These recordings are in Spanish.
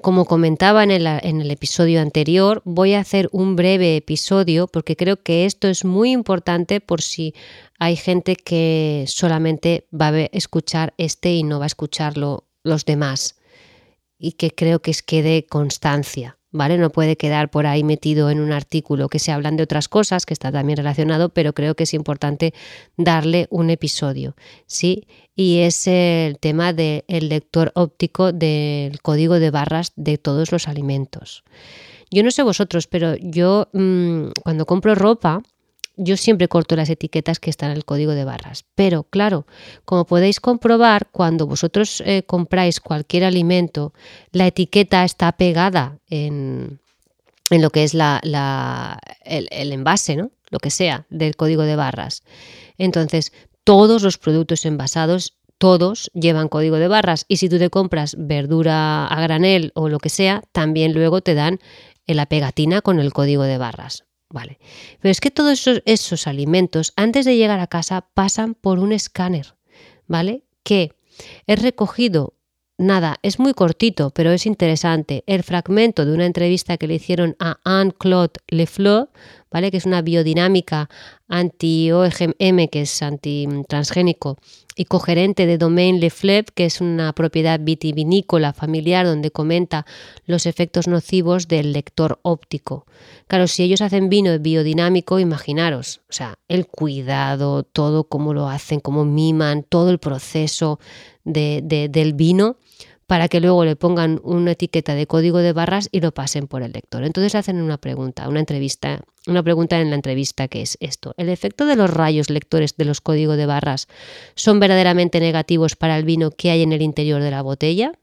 como comentaba en el, en el, episodio anterior, voy a hacer un breve episodio porque creo que esto es muy importante por si hay gente que solamente va a escuchar este y no va a escucharlo los demás y que creo que es quede constancia. ¿Vale? No puede quedar por ahí metido en un artículo que se hablan de otras cosas, que está también relacionado, pero creo que es importante darle un episodio, ¿sí? Y es el tema del lector óptico del código de barras de todos los alimentos. Yo no sé vosotros, pero yo mmm, cuando compro ropa, yo siempre corto las etiquetas que están en el código de barras. Pero claro, como podéis comprobar, cuando vosotros eh, compráis cualquier alimento, la etiqueta está pegada en, en lo que es la, el, el envase, ¿no? Lo que sea del código de barras. Entonces, todos los productos envasados todos llevan código de barras y si tú te compras verdura a granel o lo que sea, también luego te dan la pegatina con el código de barras. Vale. Pero es que todos esos, alimentos, antes de llegar a casa, pasan por un escáner, ¿vale? Que es recogido, nada, es muy cortito, pero es interesante, el fragmento de una entrevista que le hicieron a Anne-Claude Lefleur, ¿vale? Que es una biodinámica anti-OGM, que es anti-transgénico, y cogerente de Domaine Lefleb, que es una propiedad vitivinícola familiar donde comenta los efectos nocivos del lector óptico. Claro, si ellos hacen vino biodinámico, imaginaros, o sea, el cuidado, todo cómo lo hacen, cómo miman, todo el proceso de, del vino para que luego le pongan una etiqueta de código de barras y lo pasen por el lector. Entonces hacen una pregunta, una entrevista, una pregunta en la entrevista que es esto. ¿El efecto de los rayos lectores de los códigos de barras son verdaderamente negativos para el vino que hay en el interior de la botella?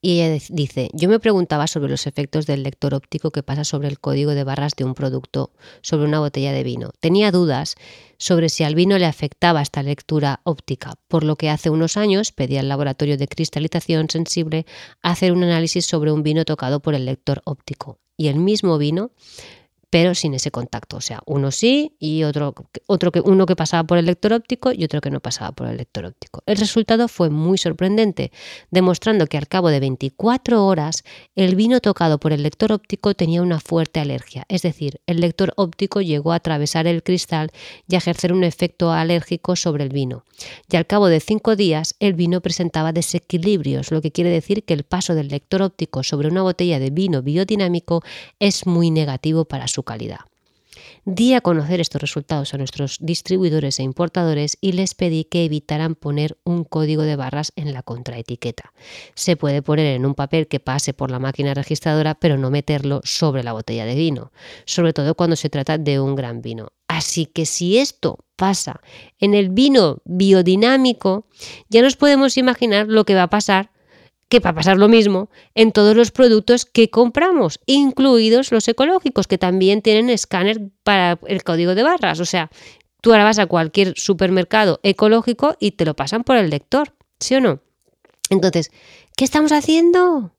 Y ella dice, yo me preguntaba sobre los efectos del lector óptico que pasa sobre el código de barras de un producto, sobre una botella de vino. Tenía dudas sobre si al vino le afectaba esta lectura óptica, por lo que hace unos años pedí al laboratorio de cristalización sensible hacer un análisis sobre un vino tocado por el lector óptico. Y el mismo vino pero sin ese contacto. O sea, uno sí y otro, otro que, uno que pasaba por el lector óptico y otro que no pasaba por el lector óptico. El resultado fue muy sorprendente, demostrando que al cabo de 24 horas el vino tocado por el lector óptico tenía una fuerte alergia. Es decir, el lector óptico llegó a atravesar el cristal y a ejercer un efecto alérgico sobre el vino. Y al cabo de 5 días el vino presentaba desequilibrios, lo que quiere decir que el paso del lector óptico sobre una botella de vino biodinámico es muy negativo para su calidad. Di a conocer estos resultados a nuestros distribuidores e importadores y les pedí que evitaran poner un código de barras en la contraetiqueta. Se puede poner en un papel que pase por la máquina registradora, pero no meterlo sobre la botella de vino, sobre todo cuando se trata de un gran vino. Así que si esto pasa en el vino biodinámico, ya nos podemos imaginar lo que va a pasar que va a pasar lo mismo en todos los productos que compramos, incluidos los ecológicos, que también tienen escáner para el código de barras. O sea, tú ahora vas a cualquier supermercado ecológico y te lo pasan por el lector, ¿sí o no? Entonces, ¿qué estamos haciendo?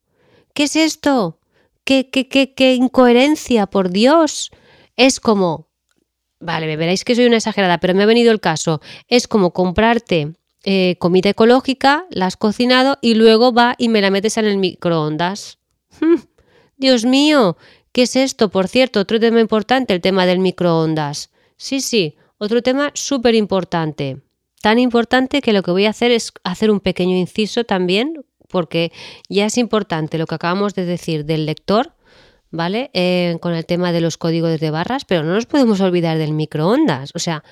¿Qué es esto? ¿Qué, qué, qué, qué incoherencia, por Dios? Es como, vale, me veréis que soy una exagerada, pero me ha venido el caso, es como comprarte eh, comida ecológica, la has cocinado y luego va y me la metes en el microondas. Hmm, Dios mío, ¿qué es esto? Por cierto, otro tema importante, el tema del microondas. Sí, sí, otro tema súper importante. Tan importante que lo que voy a hacer es hacer un pequeño inciso también, porque ya es importante lo que acabamos de decir del lector, ¿vale? Eh, con el tema de los códigos de barras, pero no nos podemos olvidar del microondas. O sea,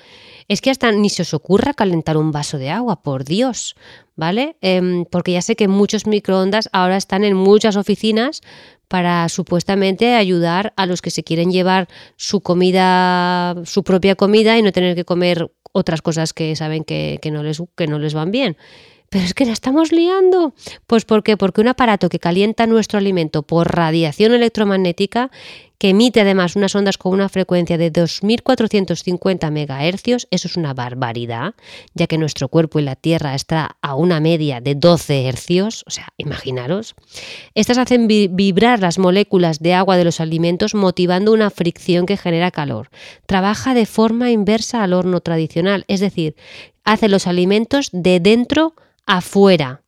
es que hasta ni se os ocurra calentar un vaso de agua, por Dios, ¿vale? Eh, porque ya sé que muchos microondas ahora están en muchas oficinas para supuestamente ayudar a los que se quieren llevar su comida, su propia comida y no tener que comer otras cosas que saben que, que no, les, que no les van bien. Pero es que la estamos liando. Pues ¿por qué? Porque un aparato que calienta nuestro alimento por radiación electromagnética que emite además unas ondas con una frecuencia de 2450 MHz, eso es una barbaridad, ya que nuestro cuerpo y la Tierra está a una media de 12 Hz, o sea, imaginaros. Estas hacen vibrar las moléculas de agua de los alimentos motivando una fricción que genera calor. Trabaja de forma inversa al horno tradicional, es decir, hace los alimentos de dentro afuera.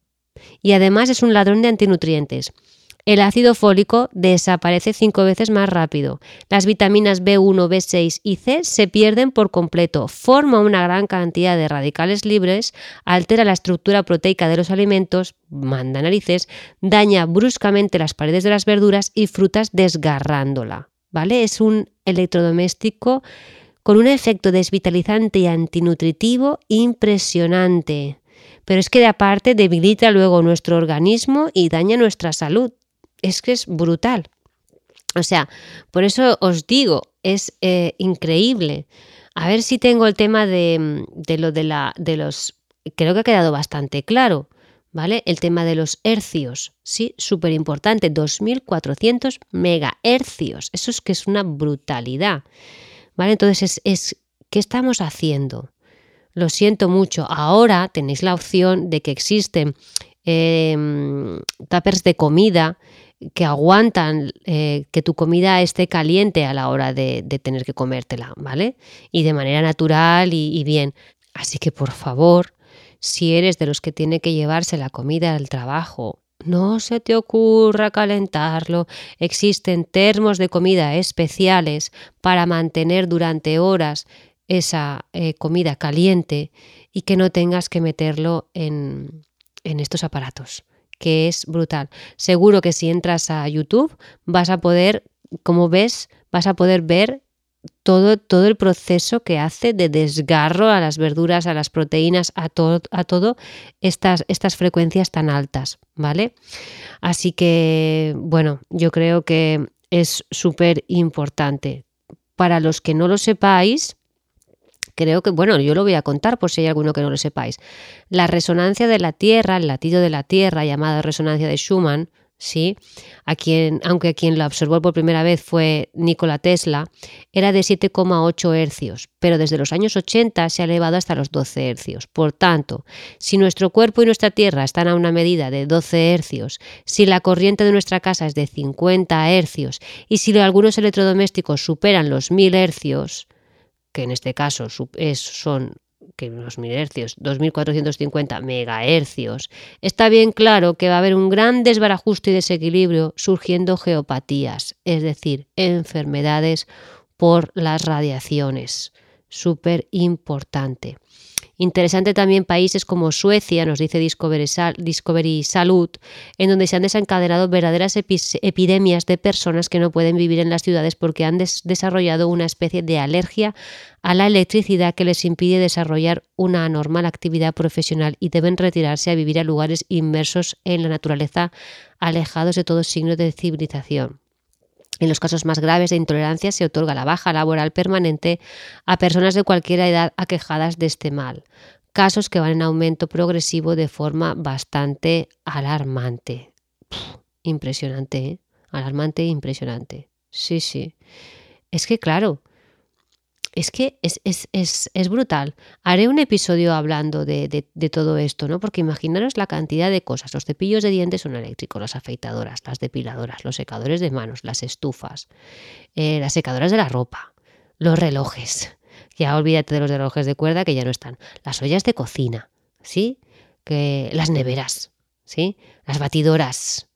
Y además es un ladrón de antinutrientes. El ácido fólico desaparece cinco veces más rápido. Las vitaminas B1, B6 y C se pierden por completo. Forma una gran cantidad de radicales libres, altera la estructura proteica de los alimentos, manda narices, daña bruscamente las paredes de las verduras y frutas desgarrándola. ¿Vale? Es un electrodoméstico con un efecto desvitalizante y antinutritivo impresionante. Pero es que de aparte debilita luego nuestro organismo y daña nuestra salud es que es brutal. O sea, por eso os digo, es eh, increíble. A ver si tengo el tema de, lo de, la, de los... Creo que ha quedado bastante claro, ¿vale? El tema de los hercios, sí, súper importante, 2400 megahercios. Eso es que es una brutalidad, ¿vale? Entonces, es, ¿qué estamos haciendo? Lo siento mucho. Ahora tenéis la opción de que existen eh, tuppers de comida que aguantan eh, que tu comida esté caliente a la hora de, tener que comértela, ¿vale? Y de manera natural y, bien. Así que por favor, si eres de los que tiene que llevarse la comida al trabajo, no se te ocurra calentarlo. Existen termos de comida especiales para mantener durante horas esa eh, comida caliente y que no tengas que meterlo en estos aparatos que es brutal. Seguro que si entras a YouTube vas a poder, como ves, vas a poder ver todo, todo el proceso que hace de desgarro a las verduras, a las proteínas, a todo, a todo estas, estas frecuencias tan altas, ¿vale? Así que, bueno, yo creo que es súper importante. Para los que no lo sepáis, creo que, bueno, yo lo voy a contar por si hay alguno que no lo sepáis. La resonancia de la Tierra, el latido de la Tierra, llamada resonancia de Schumann, ¿sí? A quien, aunque a quien lo observó por primera vez fue Nikola Tesla, era de 7,8 hercios, pero desde los años 80 se ha elevado hasta los 12 hercios. Por tanto, si nuestro cuerpo y nuestra Tierra están a una medida de 12 hercios, si la corriente de nuestra casa es de 50 hercios y si algunos electrodomésticos superan los 1000 hercios, que en este caso son que los hercios, 2450 megahercios, está bien claro que va a haber un gran desbarajuste y desequilibrio surgiendo geopatías, es decir, enfermedades por las radiaciones. Súper importante. Interesante también países como Suecia, nos dice Discovery, Salud, en donde se han desencadenado verdaderas epidemias de personas que no pueden vivir en las ciudades porque han desarrollado una especie de alergia a la electricidad que les impide desarrollar una normal actividad profesional y deben retirarse a vivir a lugares inmersos en la naturaleza, alejados de todo signo de civilización. En los casos más graves de intolerancia se otorga la baja laboral permanente a personas de cualquier edad aquejadas de este mal, casos que van en aumento progresivo de forma bastante alarmante. impresionante, ¿eh? Alarmante e impresionante. Sí, sí. Es que claro, es que es, es, es, es, brutal. Haré un episodio hablando de, de, todo esto, ¿no? Porque imaginaros la cantidad de cosas. Los cepillos de dientes son eléctricos, las afeitadoras, las depiladoras, los secadores de manos, las estufas, eh, las secadoras de la ropa, los relojes. Ya olvídate de los relojes de cuerda que ya no están. Las ollas de cocina, ¿sí? Que, las neveras, ¿sí? Las batidoras,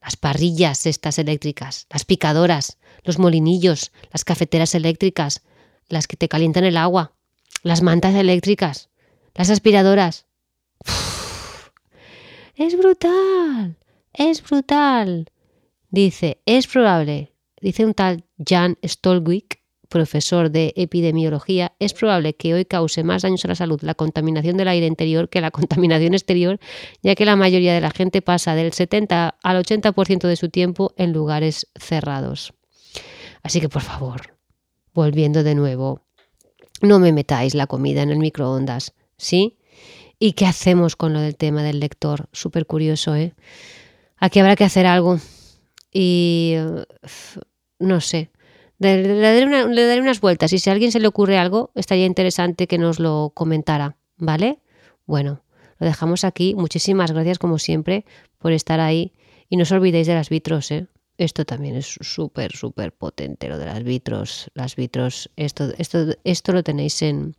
las parrillas estas eléctricas, las picadoras, los molinillos, las cafeteras eléctricas, las que te calientan el agua, las mantas eléctricas, las aspiradoras. es brutal, es brutal. Dice, es probable, dice un tal Jan Stolwick, profesor de epidemiología, es probable que hoy cause más daños a la salud la contaminación del aire interior que la contaminación exterior, ya que la mayoría de la gente pasa del 70 al 80% de su tiempo en lugares cerrados. Así que por favor, volviendo de nuevo, no me metáis la comida en el microondas, ¿sí? ¿Y qué hacemos con lo del tema del lector? Súper curioso, ¿eh? Aquí habrá que hacer algo. Y no sé, Le, daré unas vueltas y si a alguien se le ocurre algo, estaría interesante que nos lo comentara, ¿vale? Bueno, lo dejamos aquí. Muchísimas gracias como siempre por estar ahí y no os olvidéis de las vitros, ¿eh? Esto también es súper, súper potente, lo de las vitros. Las vitros, esto, esto, esto lo tenéis en,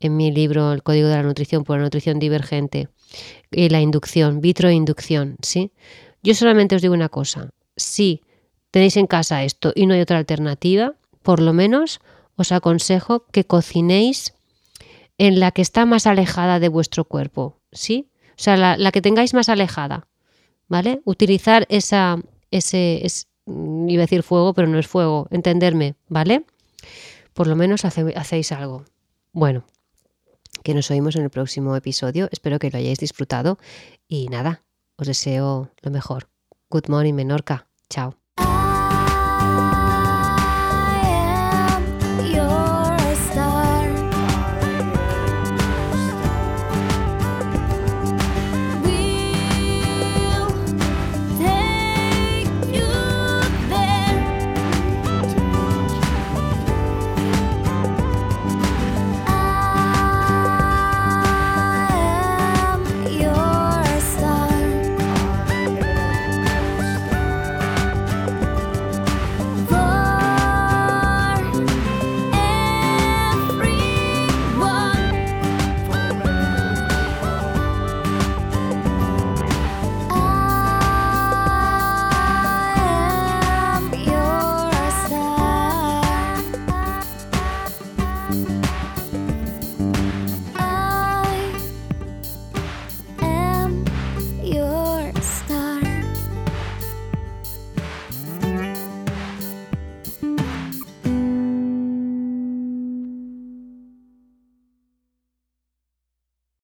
en mi libro El Código de la Nutrición por la Nutrición Divergente y la inducción, vitro-inducción, ¿sí? Yo solamente os digo una cosa, si tenéis en casa esto y no hay otra alternativa, por lo menos os aconsejo que cocinéis en la que está más alejada de vuestro cuerpo, ¿sí? O sea, la, que tengáis más alejada, ¿vale? Utilizar esa, ese, es, iba a decir fuego, pero no es fuego, entenderme, ¿vale? Por lo menos hacéis algo. Bueno, que nos oímos en el próximo episodio. Espero que lo hayáis disfrutado y nada, os deseo lo mejor. Good morning, Menorca. Chao.